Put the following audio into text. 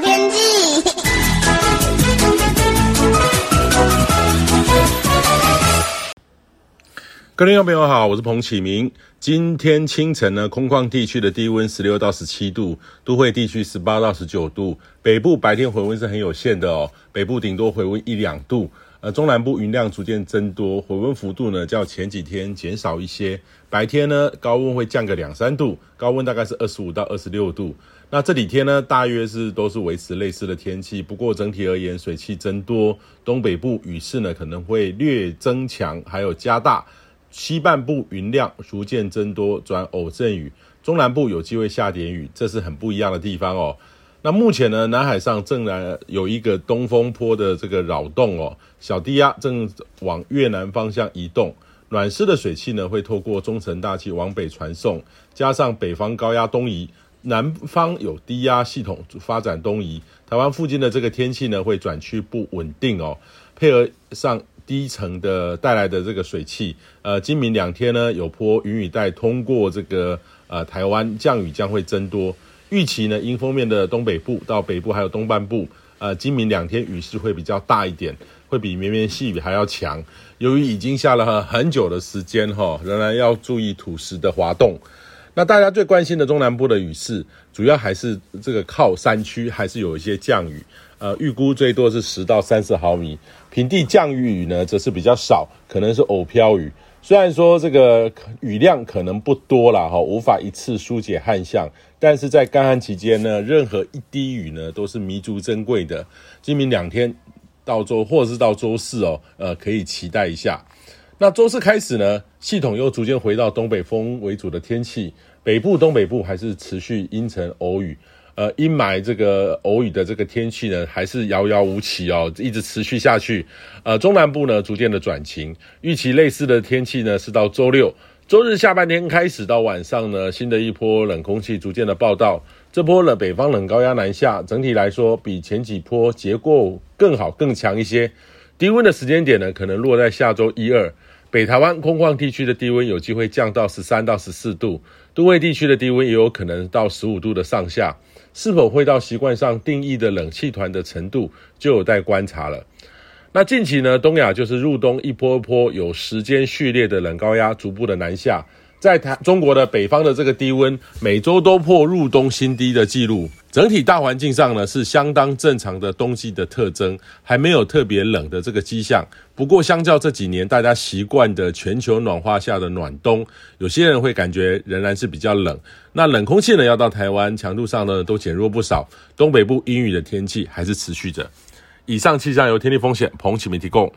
天气。各位听众朋友好，我是彭启明。今天清晨呢，空旷地区的低温十六到十七度，都会地区十八到十九度。北部白天回温是很有限的哦，北部顶多回温一两度。呃，中南部云量逐渐增多，回温幅度呢较前几天减少一些。白天呢，高温会降个两三度，高温大概是二十五到二十六度。那这几天呢，大约是都是维持类似的天气。不过整体而言，水汽增多，东北部雨势呢可能会略增强，还有加大。西半部云量逐渐增多，转偶阵雨；中南部有机会下点雨，这是很不一样的地方哦。那目前呢，南海上正然有一个东风坡的这个扰动哦，小低压正往越南方向移动，暖湿的水汽呢会透过中层大气往北传送，加上北方高压东移，南方有低压系统发展东移，台湾附近的这个天气呢会转趋不稳定哦，配合上。低层的带来的这个水汽，呃，今明两天呢，有波云雨带通过这个呃台湾，降雨将会增多。预期呢，迎风面的东北部到北部还有东半部，呃，今明两天雨势会比较大一点，会比绵绵细雨还要强。由于已经下了很久的时间哈，仍然要注意土石的滑动。那大家最关心的中南部的雨势，主要还是这个靠山区，还是有一些降雨。呃，预估最多是十到三十毫米，平地降雨雨呢，则是比较少，可能是偶飘雨。虽然说这个雨量可能不多了，哈，无法一次疏解旱象，但是在干旱期间呢，任何一滴雨呢，都是弥足珍贵的。今明两天到周或是到周四哦，呃，可以期待一下。那周四开始呢，系统又逐渐回到东北风为主的天气，北部、东北部还是持续阴沉偶雨。呃，阴霾这个偶雨的这个天气呢，还是遥遥无期哦，一直持续下去。呃，中南部呢，逐渐的转晴，预期类似的天气呢，是到周六、周日下半天开始到晚上呢，新的一波冷空气逐渐的报道。这波冷，北方冷高压南下，整体来说比前几波结构更好、更强一些。低温的时间点呢，可能落在下周一二。北台湾空旷地区的低温有机会降到十三到十四度，都会地区的低温也有可能到十五度的上下，是否会到习惯上定义的冷气团的程度，就有待观察了。那近期呢，东亚就是入冬一波一波有时间序列的冷高压逐步的南下。在台中国的北方的这个低温，每周都破入冬新低的记录。整体大环境上呢，是相当正常的冬季的特征，还没有特别冷的这个迹象。不过，相较这几年大家习惯的全球暖化下的暖冬，有些人会感觉仍然是比较冷。那冷空气呢，要到台湾，强度上呢都减弱不少。东北部阴雨的天气还是持续着。以上气象由天气风险彭启明提供。